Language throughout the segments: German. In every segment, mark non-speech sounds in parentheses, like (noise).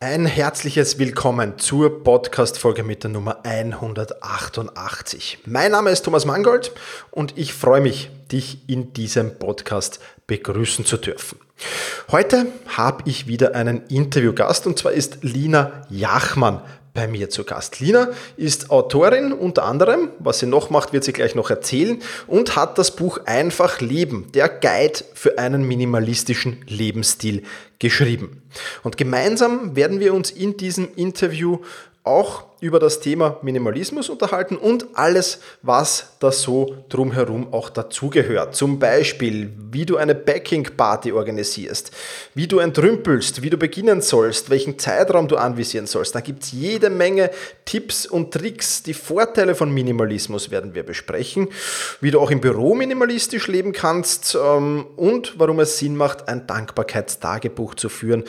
Ein herzliches Willkommen zur Podcast-Folge mit der Nummer 188. Mein Name ist Thomas Mangold und ich freue mich, dich in diesem Podcast begrüßen zu dürfen. Heute habe ich wieder einen Interviewgast und zwar ist Lina Jachmann bei mir zu Gast. Lina ist Autorin unter anderem, was sie noch macht, wird sie gleich noch erzählen und hat das Buch Einfach Leben, der Guide für einen minimalistischen Lebensstil geschrieben. Und gemeinsam werden wir uns in diesem Interview auch über das Thema Minimalismus unterhalten und alles, was da so drumherum auch dazugehört. Zum Beispiel, wie du eine Backing-Party organisierst, wie du entrümpelst, wie du beginnen sollst, welchen Zeitraum du anvisieren sollst. Da gibt es jede Menge Tipps und Tricks. Die Vorteile von Minimalismus werden wir besprechen, wie du auch im Büro minimalistisch leben kannst ähm, und warum es Sinn macht, ein Dankbarkeitstagebuch zu führen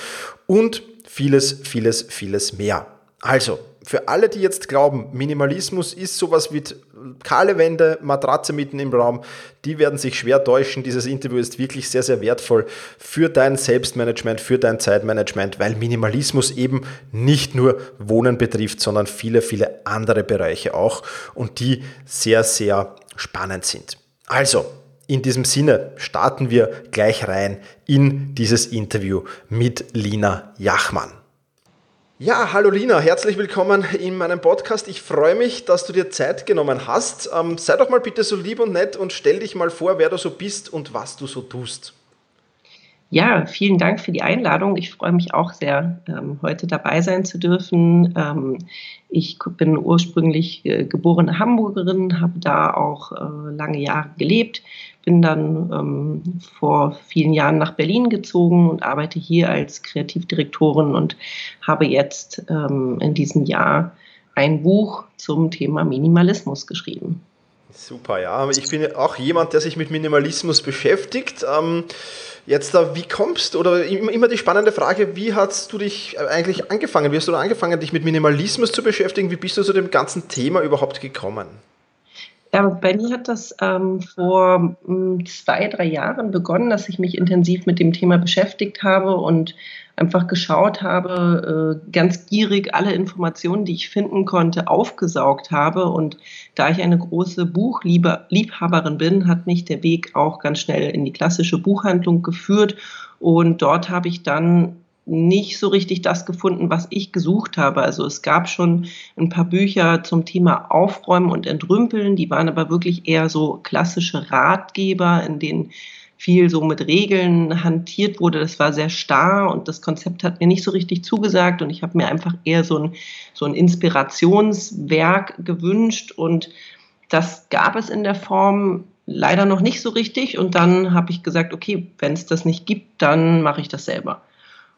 und vieles, vieles, vieles mehr. Also, für alle, die jetzt glauben, Minimalismus ist sowas wie kahle Wände, Matratze mitten im Raum, die werden sich schwer täuschen. Dieses Interview ist wirklich sehr, sehr wertvoll für dein Selbstmanagement, für dein Zeitmanagement, weil Minimalismus eben nicht nur Wohnen betrifft, sondern viele, viele andere Bereiche auch und die sehr, sehr spannend sind. Also, in diesem Sinne starten wir gleich rein in dieses Interview mit Lina Jachmann. Ja, hallo Lina, herzlich willkommen in meinem Podcast. Ich freue mich, dass du dir Zeit genommen hast. Ähm, sei doch mal bitte so lieb und nett und stell dich mal vor, wer du so bist und was du so tust. Ja, vielen Dank für die Einladung. Ich freue mich auch sehr, ähm, heute dabei sein zu dürfen. Ähm, ich bin ursprünglich äh, geborene Hamburgerin, habe da auch äh, lange Jahre gelebt, bin dann ähm, vor vielen Jahren nach Berlin gezogen und arbeite hier als Kreativdirektorin und habe jetzt ähm, in diesem Jahr ein Buch zum Thema Minimalismus geschrieben. Super, ja. Ich bin auch jemand, der sich mit Minimalismus beschäftigt. Ähm, jetzt da, wie kommst oder immer die spannende Frage, wie hast du dich eigentlich angefangen? Wie hast du angefangen, dich mit Minimalismus zu beschäftigen? Wie bist du zu dem ganzen Thema überhaupt gekommen? Ja, bei mir hat das ähm, vor ähm, zwei, drei Jahren begonnen, dass ich mich intensiv mit dem Thema beschäftigt habe und einfach geschaut habe, äh, ganz gierig alle Informationen, die ich finden konnte, aufgesaugt habe. Und da ich eine große Buchliebhaberin bin, hat mich der Weg auch ganz schnell in die klassische Buchhandlung geführt. Und dort habe ich dann nicht so richtig das gefunden, was ich gesucht habe. Also es gab schon ein paar Bücher zum Thema Aufräumen und Entrümpeln, die waren aber wirklich eher so klassische Ratgeber, in denen viel so mit Regeln hantiert wurde. Das war sehr starr und das Konzept hat mir nicht so richtig zugesagt und ich habe mir einfach eher so ein, so ein Inspirationswerk gewünscht und das gab es in der Form leider noch nicht so richtig und dann habe ich gesagt, okay, wenn es das nicht gibt, dann mache ich das selber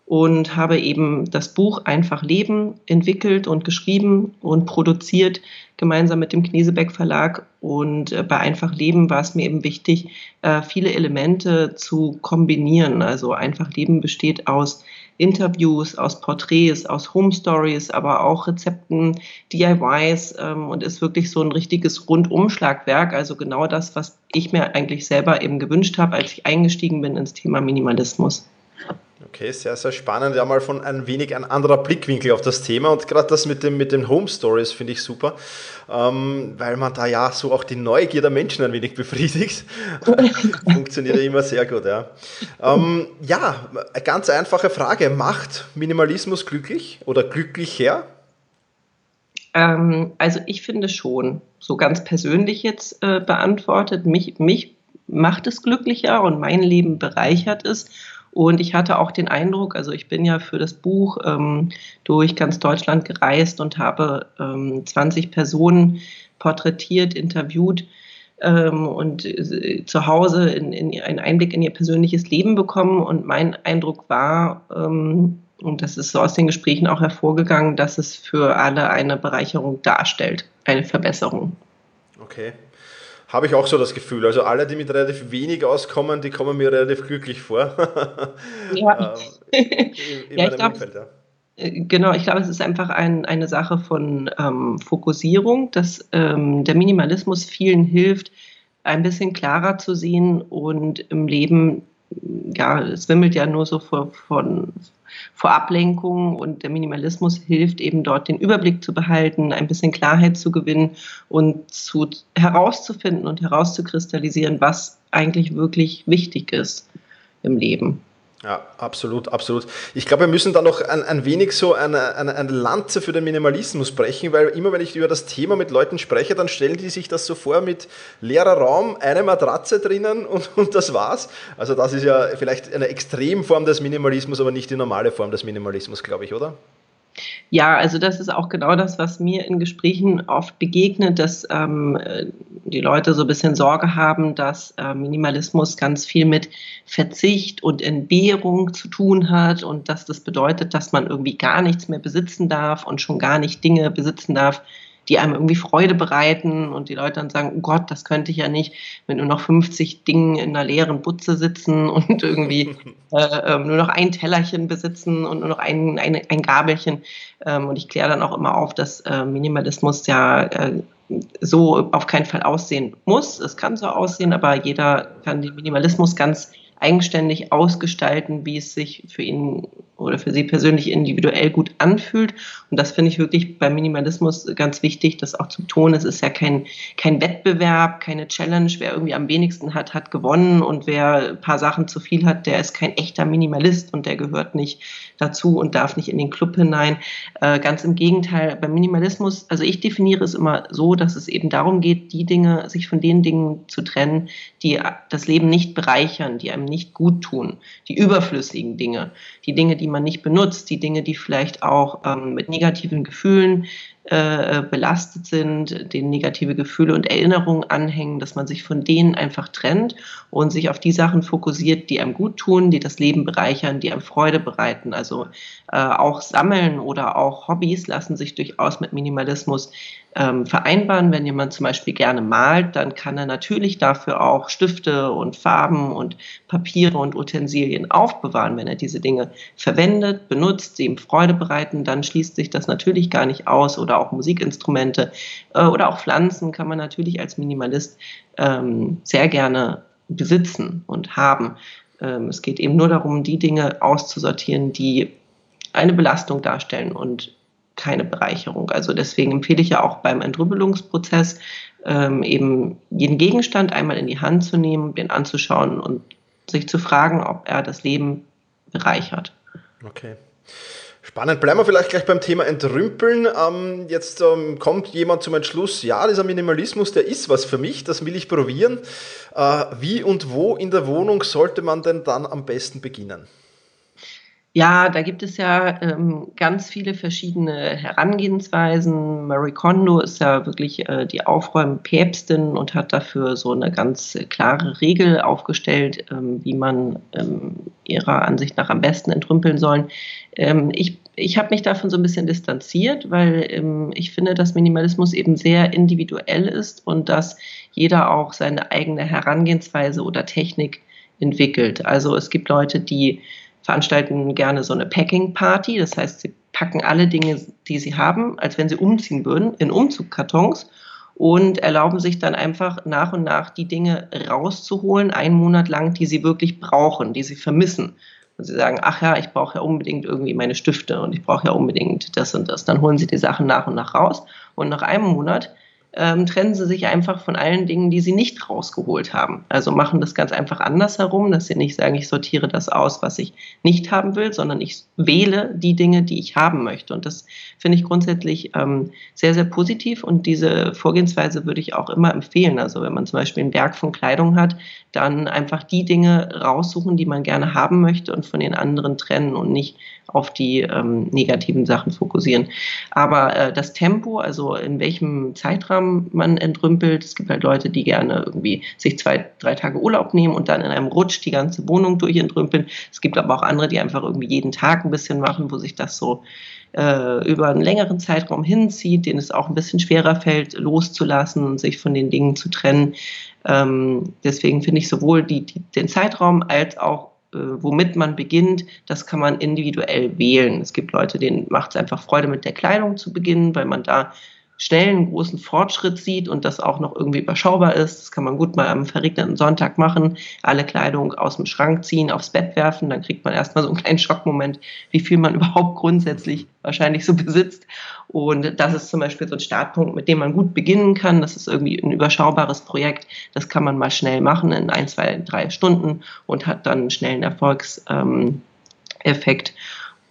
und habe eben das Buch Einfach Leben entwickelt und geschrieben und produziert gemeinsam mit dem Knesebeck Verlag. Und äh, bei Einfach Leben war es mir eben wichtig, äh, viele Elemente zu kombinieren. Also Einfach Leben besteht aus Interviews, aus Porträts, aus Home Stories, aber auch Rezepten, DIYs ähm, und ist wirklich so ein richtiges Rundumschlagwerk. Also genau das, was ich mir eigentlich selber eben gewünscht habe, als ich eingestiegen bin ins Thema Minimalismus. Okay, sehr, sehr spannend. Ja, mal von ein wenig ein anderer Blickwinkel auf das Thema. Und gerade das mit, dem, mit den Home Stories finde ich super, ähm, weil man da ja so auch die Neugier der Menschen ein wenig befriedigt. (laughs) Funktioniert ja immer sehr gut, ja. Ähm, ja, eine ganz einfache Frage. Macht Minimalismus glücklich oder glücklicher? Ähm, also ich finde schon, so ganz persönlich jetzt äh, beantwortet, mich, mich macht es glücklicher und mein Leben bereichert es. Und ich hatte auch den Eindruck, also ich bin ja für das Buch ähm, durch ganz Deutschland gereist und habe ähm, 20 Personen porträtiert, interviewt ähm, und äh, zu Hause in, in, einen Einblick in ihr persönliches Leben bekommen. Und mein Eindruck war, ähm, und das ist so aus den Gesprächen auch hervorgegangen, dass es für alle eine Bereicherung darstellt, eine Verbesserung. Okay habe ich auch so das Gefühl. Also alle, die mit relativ wenig auskommen, die kommen mir relativ glücklich vor. (laughs) Ja, ähm, in, (laughs) in ja ich glaube, ja. Äh, genau, ich glaube, es ist einfach ein, eine Sache von ähm, Fokussierung, dass ähm, der Minimalismus vielen hilft, ein bisschen klarer zu sehen und im Leben, ja, es wimmelt ja nur so vor, von, vor Ablenkungen und der Minimalismus hilft eben dort den Überblick zu behalten, ein bisschen Klarheit zu gewinnen und zu, herauszufinden und herauszukristallisieren, was eigentlich wirklich wichtig ist im Leben. Ja, absolut, absolut. Ich glaube, wir müssen da noch ein, ein wenig so eine, eine, eine, Lanze für den Minimalismus brechen, weil immer wenn ich über das Thema mit Leuten spreche, dann stellen die sich das so vor mit leerer Raum, eine Matratze drinnen und, (laughs) und das war's. Also das ist ja vielleicht eine Extremform des Minimalismus, aber nicht die normale Form des Minimalismus, glaube ich, oder? Ja, also das ist auch genau das, was mir in Gesprächen oft begegnet, dass ähm, die Leute so ein bisschen Sorge haben, dass äh, Minimalismus ganz viel mit Verzicht und Entbehrung zu tun hat und dass das bedeutet, dass man irgendwie gar nichts mehr besitzen darf und schon gar nicht Dinge besitzen darf, die einem irgendwie Freude bereiten und die Leute dann sagen, oh Gott, das könnte ich ja nicht mit nur noch 50 Dingen in einer leeren Butze sitzen (laughs) und irgendwie äh, ähm, nur noch ein Tellerchen besitzen und nur noch ein, ein, ein Gabelchen. Ähm, und ich kläre dann auch immer auf, dass äh, Minimalismus ja äh, so auf keinen Fall aussehen muss. Es kann so aussehen, aber jeder kann den Minimalismus ganz eigenständig ausgestalten, wie es sich für ihn oder für sie persönlich individuell gut anfühlt. Und das finde ich wirklich beim Minimalismus ganz wichtig, das auch zu betonen. Es ist ja kein, kein Wettbewerb, keine Challenge. Wer irgendwie am wenigsten hat, hat gewonnen. Und wer ein paar Sachen zu viel hat, der ist kein echter Minimalist und der gehört nicht dazu und darf nicht in den Club hinein. Äh, ganz im Gegenteil, beim Minimalismus, also ich definiere es immer so, dass es eben darum geht, die Dinge, sich von den Dingen zu trennen, die das Leben nicht bereichern, die einem nicht gut tun, die überflüssigen Dinge, die Dinge, die man nicht benutzt, die Dinge, die vielleicht auch ähm, mit negativen Gefühlen äh, belastet sind, denen negative Gefühle und Erinnerungen anhängen, dass man sich von denen einfach trennt und sich auf die Sachen fokussiert, die einem gut tun, die das Leben bereichern, die einem Freude bereiten. Also äh, auch Sammeln oder auch Hobbys lassen sich durchaus mit Minimalismus ähm, vereinbaren. Wenn jemand zum Beispiel gerne malt, dann kann er natürlich dafür auch Stifte und Farben und Papiere und Utensilien aufbewahren. Wenn er diese Dinge verwendet, benutzt, sie ihm Freude bereiten, dann schließt sich das natürlich gar nicht aus. Oder auch Musikinstrumente äh, oder auch Pflanzen kann man natürlich als Minimalist ähm, sehr gerne besitzen und haben. Ähm, es geht eben nur darum, die Dinge auszusortieren, die eine Belastung darstellen und keine Bereicherung. Also deswegen empfehle ich ja auch beim Entrüppelungsprozess ähm, eben jeden Gegenstand einmal in die Hand zu nehmen, den anzuschauen und sich zu fragen, ob er das Leben bereichert. Okay. Spannend. Bleiben wir vielleicht gleich beim Thema Entrümpeln. Ähm, jetzt ähm, kommt jemand zum Entschluss, ja, dieser Minimalismus, der ist was für mich, das will ich probieren. Äh, wie und wo in der Wohnung sollte man denn dann am besten beginnen? Ja, da gibt es ja ähm, ganz viele verschiedene Herangehensweisen. Marie Kondo ist ja wirklich äh, die Aufräumpäpstin und hat dafür so eine ganz klare Regel aufgestellt, ähm, wie man ähm, ihrer Ansicht nach am besten entrümpeln soll. Ähm, ich ich habe mich davon so ein bisschen distanziert, weil ähm, ich finde, dass Minimalismus eben sehr individuell ist und dass jeder auch seine eigene Herangehensweise oder Technik entwickelt. Also es gibt Leute, die veranstalten gerne so eine Packing-Party. Das heißt, sie packen alle Dinge, die sie haben, als wenn sie umziehen würden, in Umzugkartons und erlauben sich dann einfach nach und nach die Dinge rauszuholen, einen Monat lang, die sie wirklich brauchen, die sie vermissen. Und sie sagen, ach ja, ich brauche ja unbedingt irgendwie meine Stifte und ich brauche ja unbedingt das und das. Dann holen sie die Sachen nach und nach raus und nach einem Monat ähm, trennen sie sich einfach von allen Dingen, die sie nicht rausgeholt haben. Also machen das ganz einfach andersherum, dass sie nicht sagen, ich sortiere das aus, was ich nicht haben will, sondern ich wähle die Dinge, die ich haben möchte. Und das finde ich grundsätzlich ähm, sehr, sehr positiv und diese Vorgehensweise würde ich auch immer empfehlen. Also wenn man zum Beispiel einen Berg von Kleidung hat, dann einfach die Dinge raussuchen, die man gerne haben möchte und von den anderen trennen und nicht auf die ähm, negativen Sachen fokussieren. Aber äh, das Tempo, also in welchem Zeitrahmen man entrümpelt, es gibt halt Leute, die gerne irgendwie sich zwei, drei Tage Urlaub nehmen und dann in einem Rutsch die ganze Wohnung durchentrümpeln. Es gibt aber auch andere, die einfach irgendwie jeden Tag ein bisschen machen, wo sich das so äh, über einen längeren Zeitraum hinzieht, denen es auch ein bisschen schwerer fällt, loszulassen und sich von den Dingen zu trennen. Ähm, deswegen finde ich sowohl die, die, den Zeitraum als auch womit man beginnt, das kann man individuell wählen. Es gibt Leute, denen macht es einfach Freude, mit der Kleidung zu beginnen, weil man da schnell einen großen Fortschritt sieht und das auch noch irgendwie überschaubar ist. Das kann man gut mal am verregneten Sonntag machen, alle Kleidung aus dem Schrank ziehen, aufs Bett werfen, dann kriegt man erstmal so einen kleinen Schockmoment, wie viel man (laughs) überhaupt grundsätzlich wahrscheinlich so besitzt. Und das ist zum Beispiel so ein Startpunkt, mit dem man gut beginnen kann. Das ist irgendwie ein überschaubares Projekt. Das kann man mal schnell machen in ein, zwei, drei Stunden und hat dann einen schnellen Erfolgseffekt. Ähm, äh,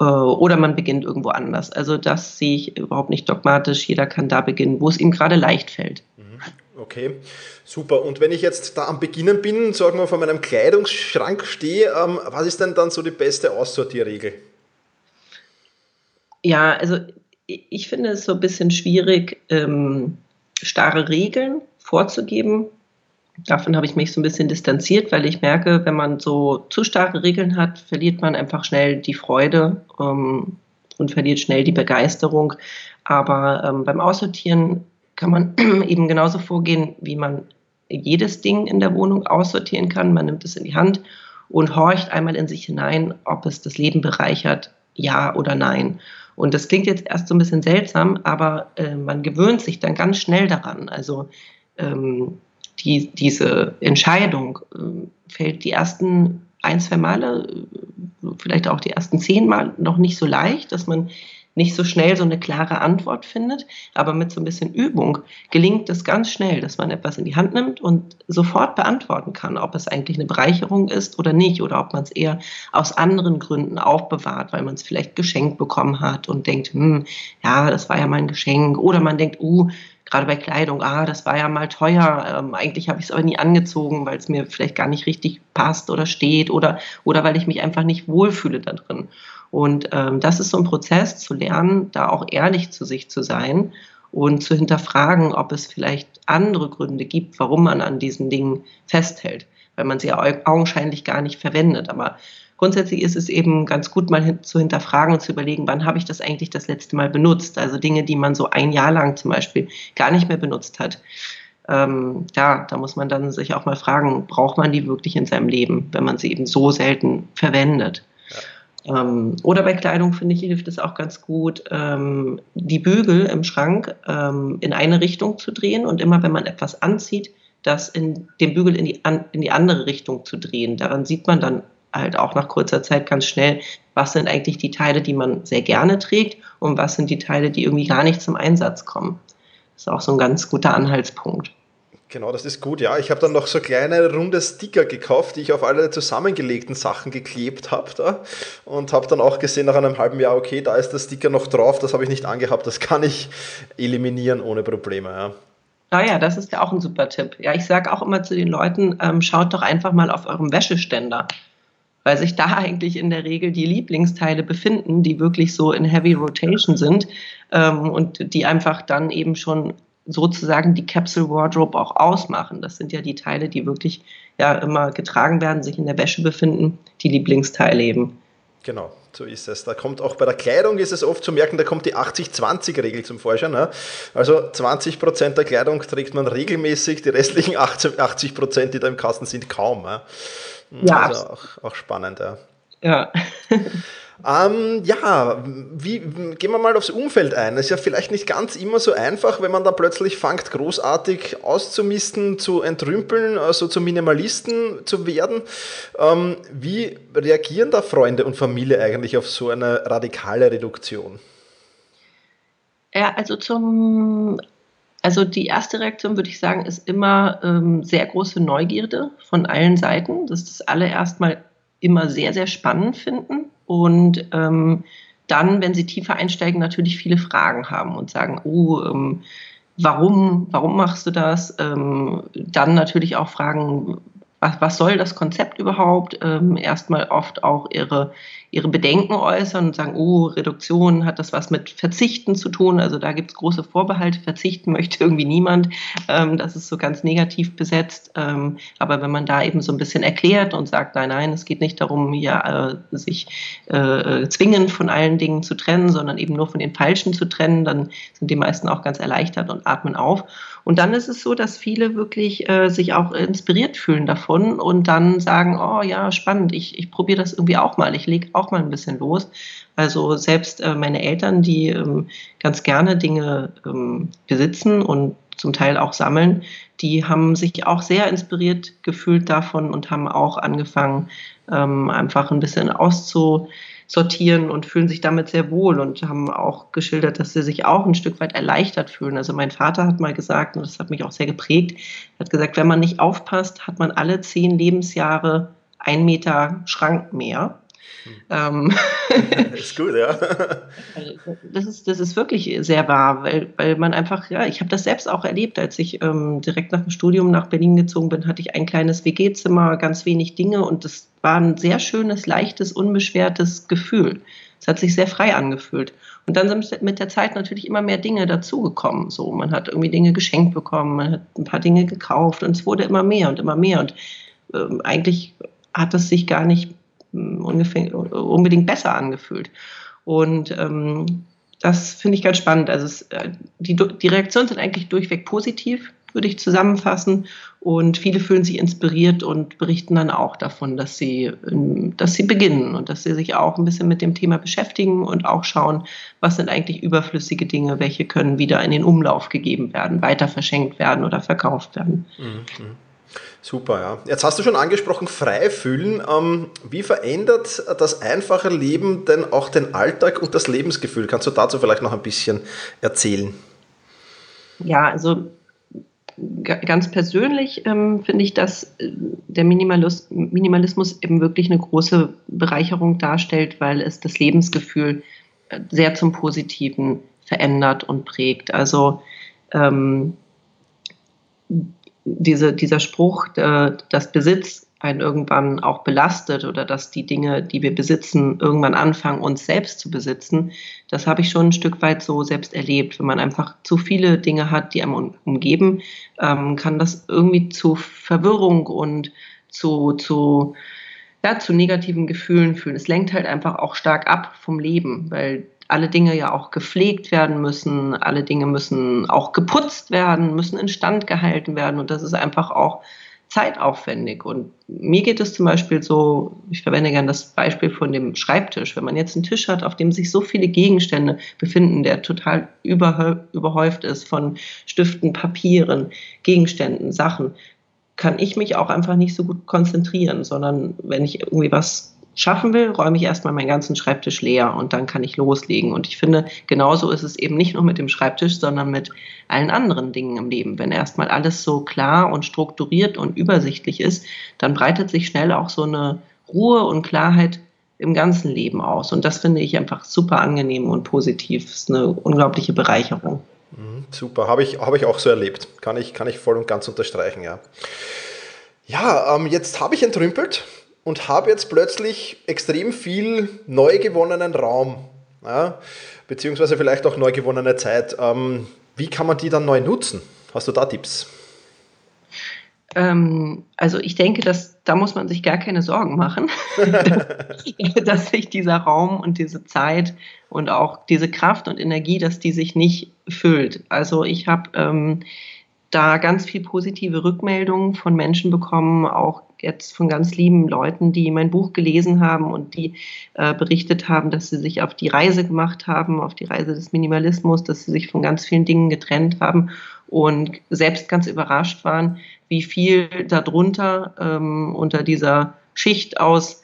oder man beginnt irgendwo anders. Also das sehe ich überhaupt nicht dogmatisch. Jeder kann da beginnen, wo es ihm gerade leicht fällt. Mhm. Okay, super. Und wenn ich jetzt da am Beginnen bin, sagen wir vor meinem Kleidungsschrank stehe, ähm, was ist denn dann so die beste Aussortierregel? Ja, also ich finde es so ein bisschen schwierig, ähm, starre Regeln vorzugeben. Davon habe ich mich so ein bisschen distanziert, weil ich merke, wenn man so zu starke Regeln hat, verliert man einfach schnell die Freude ähm, und verliert schnell die Begeisterung. Aber ähm, beim Aussortieren kann man (clears throat) eben genauso vorgehen, wie man jedes Ding in der Wohnung aussortieren kann. Man nimmt es in die Hand und horcht einmal in sich hinein, ob es das Leben bereichert, ja oder nein. Und das klingt jetzt erst so ein bisschen seltsam, aber äh, man gewöhnt sich dann ganz schnell daran. Also ähm, die, diese Entscheidung äh, fällt die ersten ein, zwei Male, äh, vielleicht auch die ersten zehn Mal noch nicht so leicht, dass man nicht so schnell so eine klare Antwort findet, aber mit so ein bisschen Übung gelingt es ganz schnell, dass man etwas in die Hand nimmt und sofort beantworten kann, ob es eigentlich eine Bereicherung ist oder nicht oder ob man es eher aus anderen Gründen aufbewahrt, weil man es vielleicht geschenkt bekommen hat und denkt, hm, ja, das war ja mein Geschenk. Oder man denkt, uh, gerade bei Kleidung, ah, das war ja mal teuer, ähm, eigentlich habe ich es aber nie angezogen, weil es mir vielleicht gar nicht richtig passt oder steht oder, oder weil ich mich einfach nicht wohlfühle da drin. Und ähm, das ist so ein Prozess zu lernen, da auch ehrlich zu sich zu sein und zu hinterfragen, ob es vielleicht andere Gründe gibt, warum man an diesen Dingen festhält, weil man sie augenscheinlich gar nicht verwendet. Aber grundsätzlich ist es eben ganz gut, mal hin, zu hinterfragen und zu überlegen, wann habe ich das eigentlich das letzte Mal benutzt? Also Dinge, die man so ein Jahr lang zum Beispiel gar nicht mehr benutzt hat. Ähm, ja, da muss man dann sich auch mal fragen, braucht man die wirklich in seinem Leben, wenn man sie eben so selten verwendet? Ja. Ähm, oder bei Kleidung, finde ich, hilft es auch ganz gut, ähm, die Bügel im Schrank ähm, in eine Richtung zu drehen und immer, wenn man etwas anzieht, das in den Bügel in die, an, in die andere Richtung zu drehen. Daran sieht man dann halt auch nach kurzer Zeit ganz schnell, was sind eigentlich die Teile, die man sehr gerne trägt und was sind die Teile, die irgendwie gar nicht zum Einsatz kommen. Das ist auch so ein ganz guter Anhaltspunkt. Genau, das ist gut, ja. Ich habe dann noch so kleine runde Sticker gekauft, die ich auf alle zusammengelegten Sachen geklebt habe da und habe dann auch gesehen nach einem halben Jahr, okay, da ist der Sticker noch drauf, das habe ich nicht angehabt, das kann ich eliminieren ohne Probleme. Ja. Ah ja, das ist ja auch ein super Tipp. Ja, ich sage auch immer zu den Leuten, ähm, schaut doch einfach mal auf eurem Wäscheständer weil sich da (laughs) eigentlich in der Regel die Lieblingsteile befinden, die wirklich so in Heavy Rotation sind ähm, und die einfach dann eben schon sozusagen die Capsule Wardrobe auch ausmachen. Das sind ja die Teile, die wirklich ja immer getragen werden, sich in der Wäsche befinden, die Lieblingsteile eben. Genau, so ist es. Da kommt auch bei der Kleidung ist es oft zu merken, da kommt die 80-20-Regel zum Vorschein. Ne? Also 20% der Kleidung trägt man regelmäßig, die restlichen 80%, die da im Kasten sind, kaum. Ne? Ja. Also auch, auch spannend, ja. Ja. (laughs) Ähm, ja, wie, gehen wir mal aufs Umfeld ein. Es ist ja vielleicht nicht ganz immer so einfach, wenn man dann plötzlich fängt, großartig auszumisten, zu entrümpeln, also zu Minimalisten zu werden. Ähm, wie reagieren da Freunde und Familie eigentlich auf so eine radikale Reduktion? Ja, also zum also die erste Reaktion, würde ich sagen, ist immer ähm, sehr große Neugierde von allen Seiten, dass das alle erstmal immer sehr, sehr spannend finden und ähm, dann, wenn sie tiefer einsteigen, natürlich viele Fragen haben und sagen, oh, ähm, warum, warum machst du das? Ähm, dann natürlich auch fragen, was, was soll das Konzept überhaupt? Ähm, erstmal oft auch ihre, ihre Bedenken äußern und sagen, oh, Reduktion hat das was mit Verzichten zu tun. Also da gibt es große Vorbehalte. Verzichten (laughs) möchte irgendwie niemand. Ähm, das ist so ganz negativ besetzt. Ähm, aber wenn man da eben so ein bisschen erklärt und sagt, nein, nein, es geht nicht darum, hier äh, sich äh, zwingend von allen Dingen zu trennen, sondern eben nur von den Falschen zu trennen, dann sind die meisten auch ganz erleichtert und atmen auf. Und dann ist es so, dass viele wirklich äh, sich auch inspiriert fühlen davon davon und dann sagen, oh ja, spannend, ich, ich probiere das irgendwie auch mal, ich lege auch mal ein bisschen los. Also selbst äh, meine Eltern, die ähm, ganz gerne Dinge ähm, besitzen und zum Teil auch sammeln, die haben sich auch sehr inspiriert gefühlt davon und haben auch angefangen, ähm, einfach ein bisschen auszusortieren und fühlen sich damit sehr wohl und haben auch geschildert, dass sie sich auch ein Stück weit erleichtert fühlen. Also mein Vater hat mal gesagt, und das hat mich auch sehr geprägt, hat gesagt, wenn man nicht aufpasst, hat man alle zehn Lebensjahre ein Meter Schrank mehr. Ähm, (laughs) ist gut, ja. das, ist, das ist wirklich sehr wahr, weil, weil man einfach, ja, ich habe das selbst auch erlebt, als ich ähm, direkt nach dem Studium nach Berlin gezogen bin, hatte ich ein kleines WG-Zimmer, ganz wenig Dinge und das war ein sehr schönes, leichtes, unbeschwertes Gefühl. Es hat sich sehr frei angefühlt. Und dann sind mit der Zeit natürlich immer mehr Dinge dazugekommen. So, man hat irgendwie Dinge geschenkt bekommen, man hat ein paar Dinge gekauft und es wurde immer mehr und immer mehr. Und ähm, eigentlich hat es sich gar nicht unbedingt besser angefühlt. Und ähm, das finde ich ganz spannend. Also es, äh, die, die Reaktionen sind eigentlich durchweg positiv, würde ich zusammenfassen. Und viele fühlen sich inspiriert und berichten dann auch davon, dass sie, ähm, dass sie beginnen und dass sie sich auch ein bisschen mit dem Thema beschäftigen und auch schauen, was sind eigentlich überflüssige Dinge, welche können wieder in den Umlauf gegeben werden, weiter verschenkt werden oder verkauft werden. Mhm. Super, ja. Jetzt hast du schon angesprochen, frei fühlen. Ähm, wie verändert das einfache Leben denn auch den Alltag und das Lebensgefühl? Kannst du dazu vielleicht noch ein bisschen erzählen? Ja, also ganz persönlich ähm, finde ich, dass äh, der Minimalis Minimalismus eben wirklich eine große Bereicherung darstellt, weil es das Lebensgefühl äh, sehr zum Positiven verändert und prägt. Also ähm, diese, dieser Spruch, äh, dass Besitz einen irgendwann auch belastet oder dass die Dinge, die wir besitzen, irgendwann anfangen, uns selbst zu besitzen, das habe ich schon ein Stück weit so selbst erlebt. Wenn man einfach zu viele Dinge hat, die einem umgeben, ähm, kann das irgendwie zu Verwirrung und zu, zu, ja, zu negativen Gefühlen führen. Es lenkt halt einfach auch stark ab vom Leben, weil alle Dinge ja auch gepflegt werden müssen, alle Dinge müssen auch geputzt werden, müssen instand gehalten werden und das ist einfach auch zeitaufwendig. Und mir geht es zum Beispiel so, ich verwende gerne das Beispiel von dem Schreibtisch. Wenn man jetzt einen Tisch hat, auf dem sich so viele Gegenstände befinden, der total überhäuft ist von Stiften, Papieren, Gegenständen, Sachen, kann ich mich auch einfach nicht so gut konzentrieren, sondern wenn ich irgendwie was schaffen will, räume ich erstmal meinen ganzen Schreibtisch leer und dann kann ich loslegen. Und ich finde, genauso ist es eben nicht nur mit dem Schreibtisch, sondern mit allen anderen Dingen im Leben. Wenn erstmal alles so klar und strukturiert und übersichtlich ist, dann breitet sich schnell auch so eine Ruhe und Klarheit im ganzen Leben aus. Und das finde ich einfach super angenehm und positiv. Das ist eine unglaubliche Bereicherung. Mhm, super, habe ich, hab ich auch so erlebt. Kann ich, kann ich voll und ganz unterstreichen, ja. Ja, ähm, jetzt habe ich entrümpelt und habe jetzt plötzlich extrem viel neu gewonnenen Raum, ja, beziehungsweise vielleicht auch neu gewonnene Zeit. Ähm, wie kann man die dann neu nutzen? Hast du da Tipps? Ähm, also ich denke, dass da muss man sich gar keine Sorgen machen, (laughs) dass sich dieser Raum und diese Zeit und auch diese Kraft und Energie, dass die sich nicht füllt. Also ich habe ähm, da ganz viel positive Rückmeldungen von Menschen bekommen, auch jetzt von ganz lieben Leuten, die mein Buch gelesen haben und die äh, berichtet haben, dass sie sich auf die Reise gemacht haben, auf die Reise des Minimalismus, dass sie sich von ganz vielen Dingen getrennt haben und selbst ganz überrascht waren, wie viel darunter ähm, unter dieser Schicht aus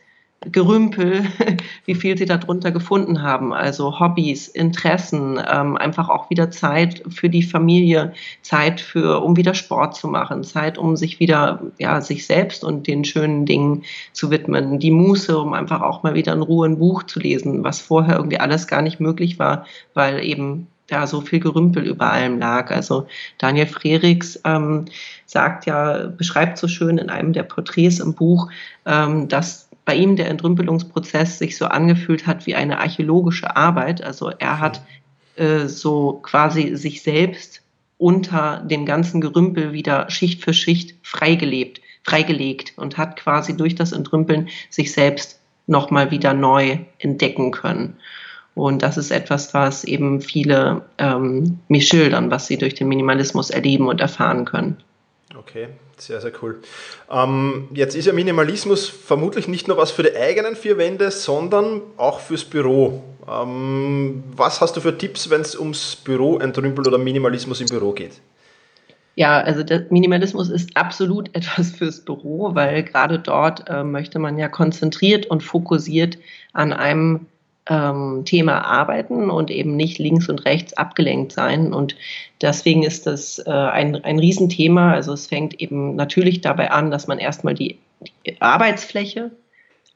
Gerümpel, (laughs) wie viel sie darunter gefunden haben. Also Hobbys, Interessen, ähm, einfach auch wieder Zeit für die Familie, Zeit für, um wieder Sport zu machen, Zeit, um sich wieder, ja, sich selbst und den schönen Dingen zu widmen, die Muße, um einfach auch mal wieder in Ruhe ein Buch zu lesen, was vorher irgendwie alles gar nicht möglich war, weil eben ja so viel Gerümpel über allem lag. Also Daniel Frerichs ähm, sagt ja, beschreibt so schön in einem der Porträts im Buch, ähm, dass bei ihm der Entrümpelungsprozess sich so angefühlt hat wie eine archäologische Arbeit. Also er hat äh, so quasi sich selbst unter dem ganzen Gerümpel wieder Schicht für Schicht freigelebt, freigelegt und hat quasi durch das Entrümpeln sich selbst nochmal wieder neu entdecken können. Und das ist etwas, was eben viele ähm, mir schildern, was sie durch den Minimalismus erleben und erfahren können. Okay, sehr, sehr cool. Ähm, jetzt ist ja Minimalismus vermutlich nicht nur was für die eigenen vier Wände, sondern auch fürs Büro. Ähm, was hast du für Tipps, wenn es ums Büro entrümpelt oder Minimalismus im Büro geht? Ja, also der Minimalismus ist absolut (laughs) etwas fürs Büro, weil gerade dort äh, möchte man ja konzentriert und fokussiert an einem ähm, Thema arbeiten und eben nicht links und rechts abgelenkt sein. Und deswegen ist das äh, ein, ein Riesenthema. Also es fängt eben natürlich dabei an, dass man erstmal die, die Arbeitsfläche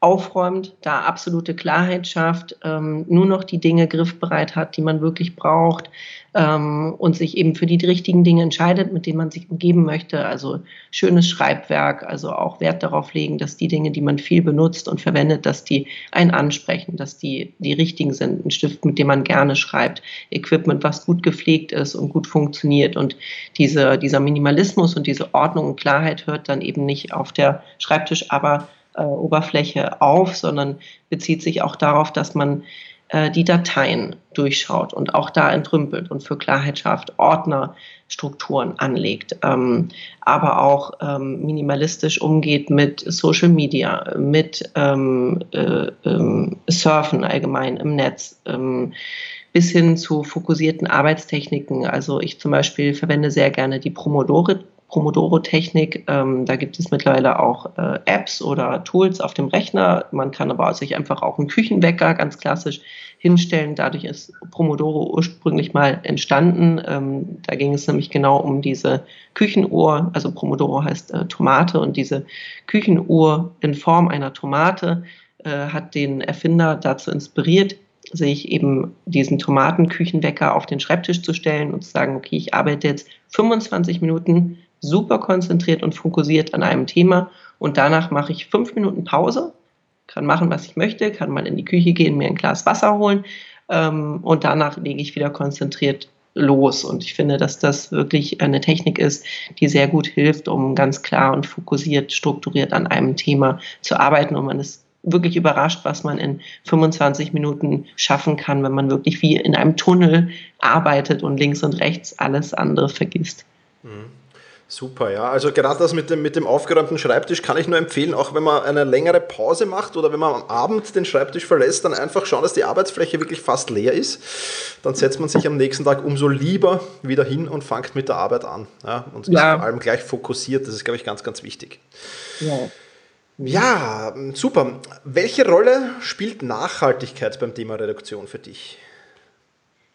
aufräumt, da absolute Klarheit schafft, ähm, nur noch die Dinge griffbereit hat, die man wirklich braucht ähm, und sich eben für die richtigen Dinge entscheidet, mit denen man sich umgeben möchte. Also schönes Schreibwerk, also auch Wert darauf legen, dass die Dinge, die man viel benutzt und verwendet, dass die einen ansprechen, dass die die richtigen sind. Ein Stift, mit dem man gerne schreibt, Equipment, was gut gepflegt ist und gut funktioniert. Und diese, dieser Minimalismus und diese Ordnung und Klarheit hört dann eben nicht auf der Schreibtisch, aber äh, Oberfläche auf, sondern bezieht sich auch darauf, dass man äh, die Dateien durchschaut und auch da entrümpelt und für Klarheit schafft, Ordnerstrukturen anlegt, ähm, aber auch ähm, minimalistisch umgeht mit Social Media, mit ähm, äh, ähm, Surfen allgemein im Netz ähm, bis hin zu fokussierten Arbeitstechniken. Also ich zum Beispiel verwende sehr gerne die Promodore Pomodoro-Technik. Ähm, da gibt es mittlerweile auch äh, Apps oder Tools auf dem Rechner. Man kann aber sich einfach auch einen Küchenwecker ganz klassisch hinstellen. Dadurch ist Pomodoro ursprünglich mal entstanden. Ähm, da ging es nämlich genau um diese Küchenuhr. Also Pomodoro heißt äh, Tomate und diese Küchenuhr in Form einer Tomate äh, hat den Erfinder dazu inspiriert, sich eben diesen Tomatenküchenwecker auf den Schreibtisch zu stellen und zu sagen, okay, ich arbeite jetzt 25 Minuten super konzentriert und fokussiert an einem Thema und danach mache ich fünf Minuten Pause, kann machen, was ich möchte, kann mal in die Küche gehen, mir ein Glas Wasser holen ähm, und danach lege ich wieder konzentriert los. Und ich finde, dass das wirklich eine Technik ist, die sehr gut hilft, um ganz klar und fokussiert, strukturiert an einem Thema zu arbeiten und man ist wirklich überrascht, was man in 25 Minuten schaffen kann, wenn man wirklich wie in einem Tunnel arbeitet und links und rechts alles andere vergisst. Mhm. Super, ja. Also gerade das mit dem, mit dem aufgeräumten Schreibtisch kann ich nur empfehlen, auch wenn man eine längere Pause macht oder wenn man am Abend den Schreibtisch verlässt, dann einfach schauen, dass die Arbeitsfläche wirklich fast leer ist. Dann setzt man sich am nächsten Tag umso lieber wieder hin und fängt mit der Arbeit an. Ja, und ja. ist vor allem gleich fokussiert. Das ist, glaube ich, ganz, ganz wichtig. Ja. Ja, super. Welche Rolle spielt Nachhaltigkeit beim Thema Reduktion für dich?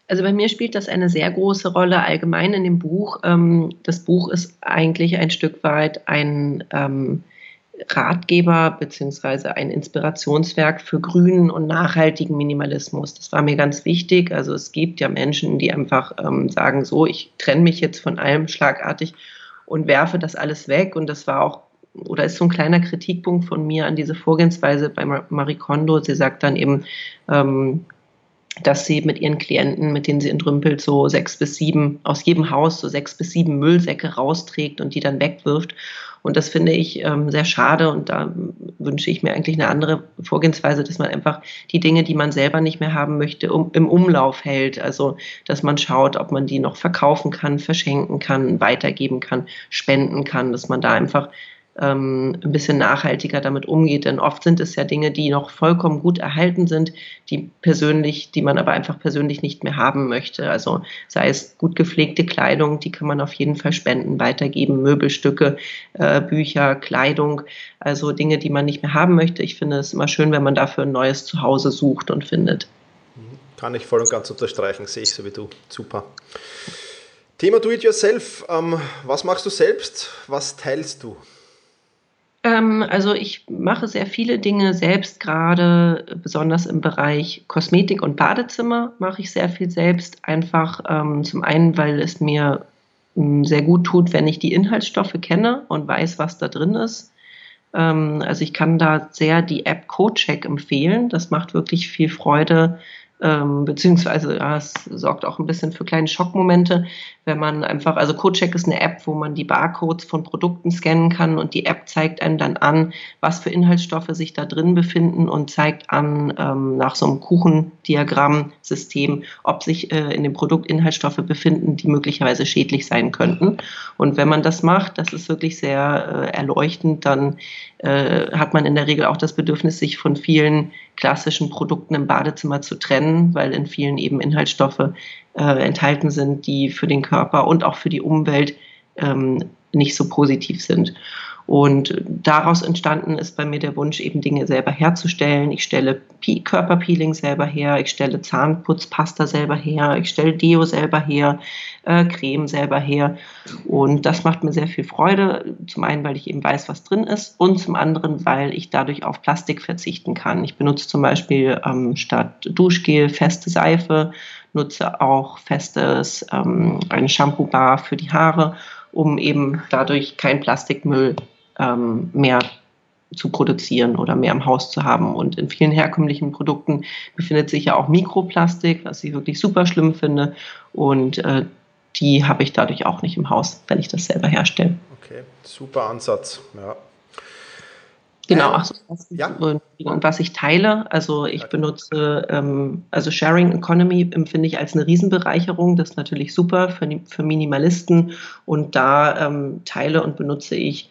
Also bei mir spielt das eine sehr große Rolle allgemein in dem Buch. Ähm, das Buch ist eigentlich ein Stück weit ein ähm, Ratgeber beziehungsweise ein Inspirationswerk für grünen und nachhaltigen Minimalismus. Das war mir ganz wichtig. Also es gibt ja Menschen, die einfach ähm, sagen, so, ich trenne mich jetzt von allem schlagartig und werfe das alles weg. Und das war auch oder ist so ein kleiner Kritikpunkt von mir an diese Vorgehensweise bei Marie Kondo. Sie sagt dann eben, ähm, dass sie mit ihren Klienten, mit denen sie entrümpelt, so sechs bis sieben, aus jedem Haus so sechs bis sieben Müllsäcke rausträgt und die dann wegwirft. Und das finde ich ähm, sehr schade und da wünsche ich mir eigentlich eine andere Vorgehensweise, dass man einfach die Dinge, die man selber nicht mehr haben möchte, um, im Umlauf hält. Also, dass man schaut, ob man die noch verkaufen kann, verschenken kann, weitergeben kann, spenden kann, dass man da einfach ähm, ein bisschen nachhaltiger damit umgeht. Denn oft sind es ja Dinge, die noch vollkommen gut erhalten sind, die persönlich, die man aber einfach persönlich nicht mehr haben möchte. Also sei es gut gepflegte Kleidung, die kann man auf jeden Fall spenden, weitergeben, Möbelstücke, äh, Bücher, Kleidung, also Dinge, die man nicht mehr haben möchte. Ich finde es immer schön, wenn man dafür ein neues Zuhause sucht und findet. Kann ich voll und ganz unterstreichen, sehe ich so wie du. Super. Thema Do-it-yourself. Ähm, was machst du selbst? Was teilst du? Ähm, also ich mache sehr viele Dinge selbst, gerade besonders im Bereich Kosmetik und Badezimmer mache ich sehr viel selbst. Einfach ähm, zum einen, weil es mir ähm, sehr gut tut, wenn ich die Inhaltsstoffe kenne und weiß, was da drin ist. Ähm, also ich kann da sehr die App CodeCheck empfehlen. Das macht wirklich viel Freude, ähm, beziehungsweise ja, es sorgt auch ein bisschen für kleine Schockmomente, wenn man einfach, also CodeCheck ist eine App, wo man die Barcodes von Produkten scannen kann und die App zeigt einem dann an, was für Inhaltsstoffe sich da drin befinden und zeigt an ähm, nach so einem Kuchendiagramm-System, ob sich äh, in dem Produkt Inhaltsstoffe befinden, die möglicherweise schädlich sein könnten. Und wenn man das macht, das ist wirklich sehr äh, erleuchtend, dann äh, hat man in der Regel auch das Bedürfnis, sich von vielen klassischen Produkten im Badezimmer zu trennen, weil in vielen eben Inhaltsstoffe äh, enthalten sind, die für den Körper und auch für die Umwelt ähm, nicht so positiv sind. Und daraus entstanden ist bei mir der Wunsch, eben Dinge selber herzustellen. Ich stelle Körperpeeling selber her, ich stelle Zahnputzpasta selber her, ich stelle Deo selber her, äh, Creme selber her. Und das macht mir sehr viel Freude. Zum einen, weil ich eben weiß, was drin ist und zum anderen, weil ich dadurch auf Plastik verzichten kann. Ich benutze zum Beispiel ähm, statt Duschgel feste Seife, nutze auch festes, ähm, ein Shampoo-Bar für die Haare um eben dadurch kein Plastikmüll ähm, mehr zu produzieren oder mehr im Haus zu haben. Und in vielen herkömmlichen Produkten befindet sich ja auch Mikroplastik, was ich wirklich super schlimm finde. Und äh, die habe ich dadurch auch nicht im Haus, wenn ich das selber herstelle. Okay, super Ansatz. Ja. Genau, ach so, was, ja. und, was ich teile, also ich benutze, ähm, also Sharing Economy empfinde ich als eine Riesenbereicherung, das ist natürlich super für, für Minimalisten und da ähm, teile und benutze ich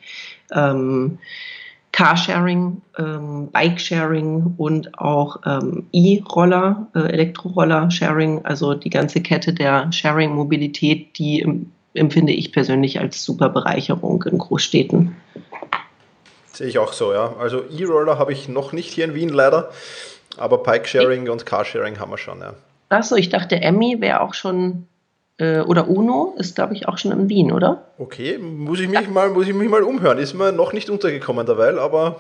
ähm, Carsharing, ähm, Bike-Sharing und auch ähm, E-Roller, äh, Elektroroller-Sharing, also die ganze Kette der Sharing-Mobilität, die empfinde ich persönlich als super Bereicherung in Großstädten. Sehe ich auch so, ja. Also E-Roller habe ich noch nicht hier in Wien leider, aber Bike-Sharing und Carsharing haben wir schon, ja. Achso, ich dachte, Emmy wäre auch schon oder UNO ist, glaube ich, auch schon in Wien, oder? Okay, muss ich, mich mal, muss ich mich mal umhören. Ist mir noch nicht untergekommen derweil, aber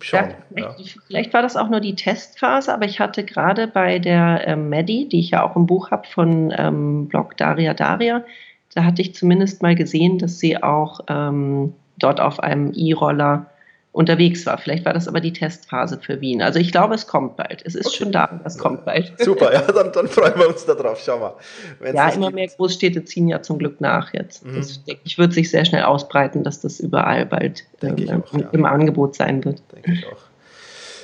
schauen. Ja, vielleicht, ja. vielleicht, war das auch nur die Testphase, aber ich hatte gerade bei der ähm, Maddie, die ich ja auch im Buch habe von ähm, Blog Daria Daria, da hatte ich zumindest mal gesehen, dass sie auch ähm, dort auf einem E-Roller unterwegs war. Vielleicht war das aber die Testphase für Wien. Also ich glaube, es kommt bald. Es ist okay. schon da, es kommt bald. Super, (laughs) ja, dann, dann freuen wir uns darauf. Schau mal. Ja, immer gibt. mehr Großstädte ziehen ja zum Glück nach jetzt. Mhm. Das, denke ich, wird sich sehr schnell ausbreiten, dass das überall bald ähm, auch, ja. im Angebot sein wird. Denke ich auch.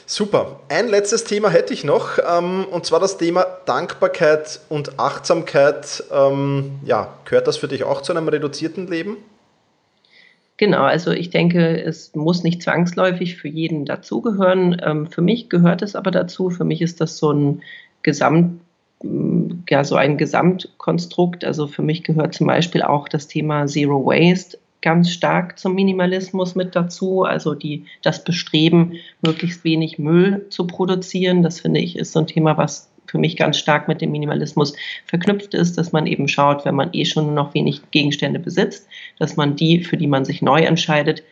Super. Ein letztes Thema hätte ich noch, ähm, und zwar das Thema Dankbarkeit und Achtsamkeit. Ähm, ja, gehört das für dich auch zu einem reduzierten Leben? Genau, also ich denke, es muss nicht zwangsläufig für jeden dazugehören. Ähm, für mich gehört es aber dazu. Für mich ist das so ein Gesamt, mm, ja, so ein Gesamtkonstrukt. Also für mich gehört zum Beispiel auch das Thema Zero Waste ganz stark zum Minimalismus mit dazu. Also die, das Bestreben, möglichst wenig Müll zu produzieren. Das finde ich ist so ein Thema, was für mich ganz stark mit dem Minimalismus verknüpft ist, dass man eben schaut, wenn man eh schon noch wenig Gegenstände besitzt, dass man die, für die man sich neu entscheidet,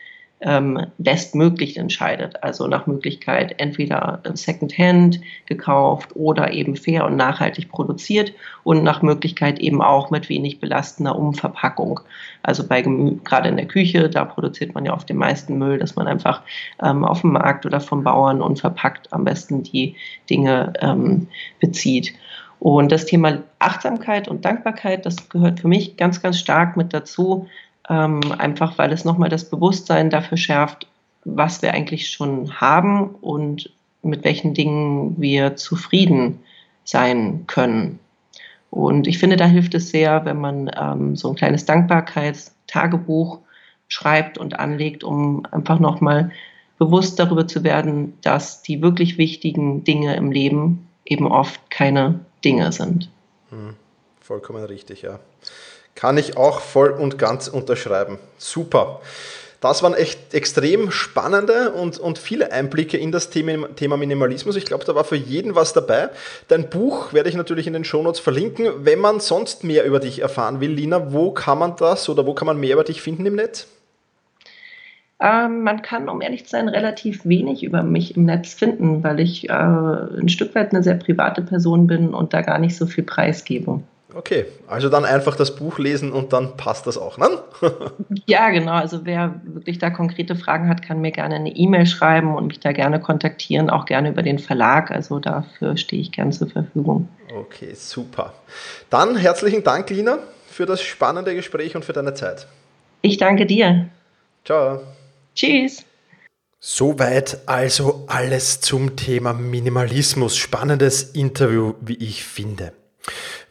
ähm, bestmöglich entscheidet. Also nach Möglichkeit entweder Secondhand gekauft oder eben fair und nachhaltig produziert und nach Möglichkeit eben auch mit wenig belastender Umverpackung. Also bei gerade in der Küche, da produziert man ja auf dem meisten Müll, dass man einfach ähm, auf dem Markt oder vom Bauern unverpackt am besten die Dinge ähm, bezieht. Und das Thema Achtsamkeit und Dankbarkeit, das gehört für mich ganz, ganz stark mit dazu, ähm, einfach weil es nochmal das Bewusstsein dafür schärft, was wir eigentlich schon haben und mit welchen Dingen wir zufrieden sein können. Und ich finde, da hilft es sehr, wenn man ähm, so ein kleines Dankbarkeitstagebuch schreibt und anlegt, um einfach nochmal bewusst darüber zu werden, dass die wirklich wichtigen Dinge im Leben eben oft keine Dinge sind. Hm, vollkommen richtig, ja. Kann ich auch voll und ganz unterschreiben. Super. Das waren echt extrem spannende und, und viele Einblicke in das Thema, Thema Minimalismus. Ich glaube, da war für jeden was dabei. Dein Buch werde ich natürlich in den Shownotes verlinken. Wenn man sonst mehr über dich erfahren will, Lina, wo kann man das oder wo kann man mehr über dich finden im Netz? Ähm, man kann, um ehrlich zu sein, relativ wenig über mich im Netz finden, weil ich äh, ein Stück weit eine sehr private Person bin und da gar nicht so viel preisgebe. Okay, also dann einfach das Buch lesen und dann passt das auch, ne? (laughs) ja, genau. Also wer wirklich da konkrete Fragen hat, kann mir gerne eine E-Mail schreiben und mich da gerne kontaktieren, auch gerne über den Verlag. Also dafür stehe ich gern zur Verfügung. Okay, super. Dann herzlichen Dank, Lina, für das spannende Gespräch und für deine Zeit. Ich danke dir. Ciao. Tschüss. Soweit also alles zum Thema Minimalismus. Spannendes Interview, wie ich finde.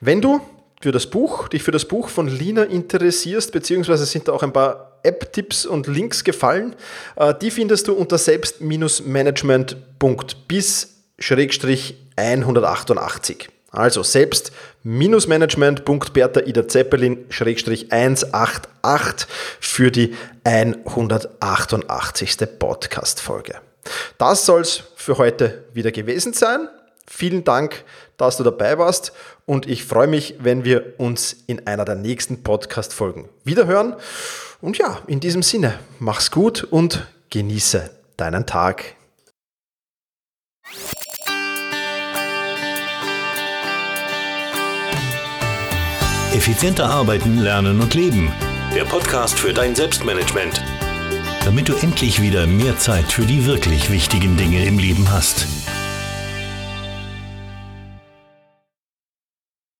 Wenn du für das Buch, dich für das Buch von Lina interessierst, beziehungsweise sind da auch ein paar App-Tipps und Links gefallen, äh, die findest du unter selbst-management.bis-188. Also selbst-management.bertha Ida Zeppelin 188 für die 188. Podcast-Folge. Das soll es für heute wieder gewesen sein. Vielen Dank, dass du dabei warst und ich freue mich, wenn wir uns in einer der nächsten Podcast-Folgen wiederhören. Und ja, in diesem Sinne, mach's gut und genieße deinen Tag. Effizienter arbeiten, lernen und leben. Der Podcast für dein Selbstmanagement. Damit du endlich wieder mehr Zeit für die wirklich wichtigen Dinge im Leben hast.